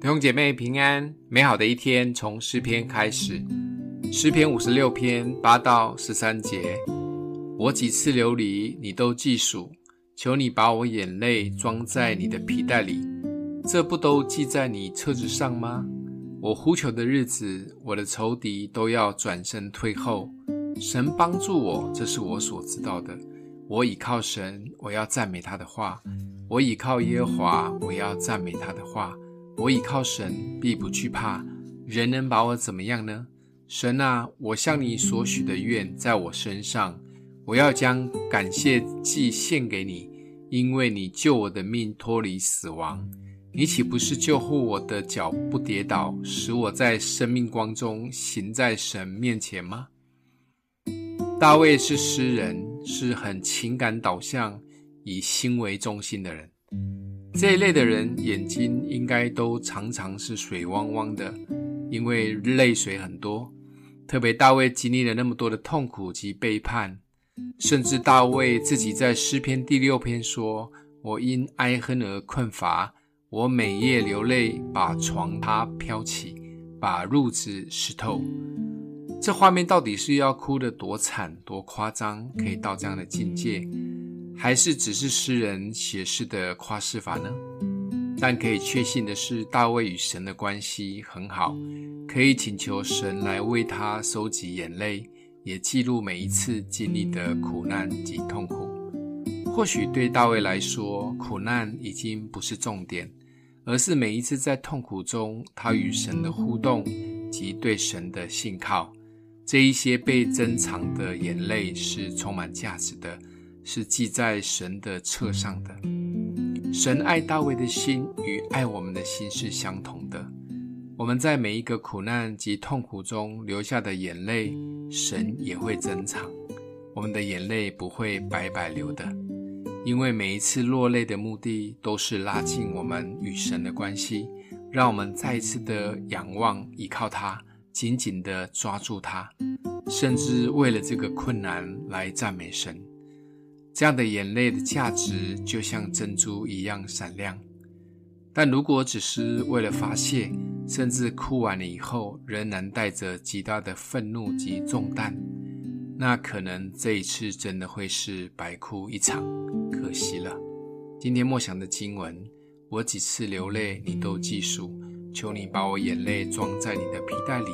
弟兄姐妹平安，美好的一天从诗篇开始。诗篇五十六篇八到十三节，我几次流离，你都记数。求你把我眼泪装在你的皮袋里，这不都记在你册子上吗？我呼求的日子，我的仇敌都要转身退后。神帮助我，这是我所知道的。我倚靠神，我要赞美他的话。我倚靠耶和华，我要赞美他的话。我倚靠神，必不惧怕。人能把我怎么样呢？神啊，我向你所许的愿在我身上，我要将感谢祭献给你，因为你救我的命脱离死亡。你岂不是救护我的脚不跌倒，使我在生命光中行在神面前吗？大卫是诗人，是很情感导向、以心为中心的人。这一类的人眼睛应该都常常是水汪汪的，因为泪水很多。特别大卫经历了那么多的痛苦及背叛，甚至大卫自己在诗篇第六篇说：“我因哀恨而困乏，我每夜流泪，把床榻漂起，把褥子湿透。”这画面到底是要哭得多惨、多夸张，可以到这样的境界？还是只是诗人写诗的夸饰法呢？但可以确信的是，大卫与神的关系很好，可以请求神来为他收集眼泪，也记录每一次经历的苦难及痛苦。或许对大卫来说，苦难已经不是重点，而是每一次在痛苦中，他与神的互动及对神的信靠。这一些被珍藏的眼泪是充满价值的。是记在神的册上的。神爱大卫的心与爱我们的心是相同的。我们在每一个苦难及痛苦中流下的眼泪，神也会珍藏。我们的眼泪不会白白流的，因为每一次落泪的目的，都是拉近我们与神的关系，让我们再一次的仰望、依靠他，紧紧的抓住他，甚至为了这个困难来赞美神。这样的眼泪的价值就像珍珠一样闪亮，但如果只是为了发泄，甚至哭完了以后仍然带着极大的愤怒及重担，那可能这一次真的会是白哭一场，可惜了。今天默想的经文，我几次流泪，你都记数，求你把我眼泪装在你的皮袋里，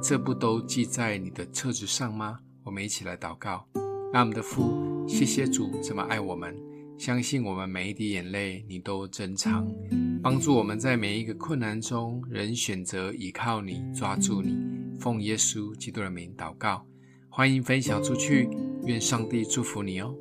这不都记在你的册子上吗？我们一起来祷告。爱我们的父，谢谢主这么爱我们，相信我们每一滴眼泪你都珍藏，帮助我们在每一个困难中仍选择依靠你，抓住你。奉耶稣基督的名祷告，欢迎分享出去，愿上帝祝福你哦。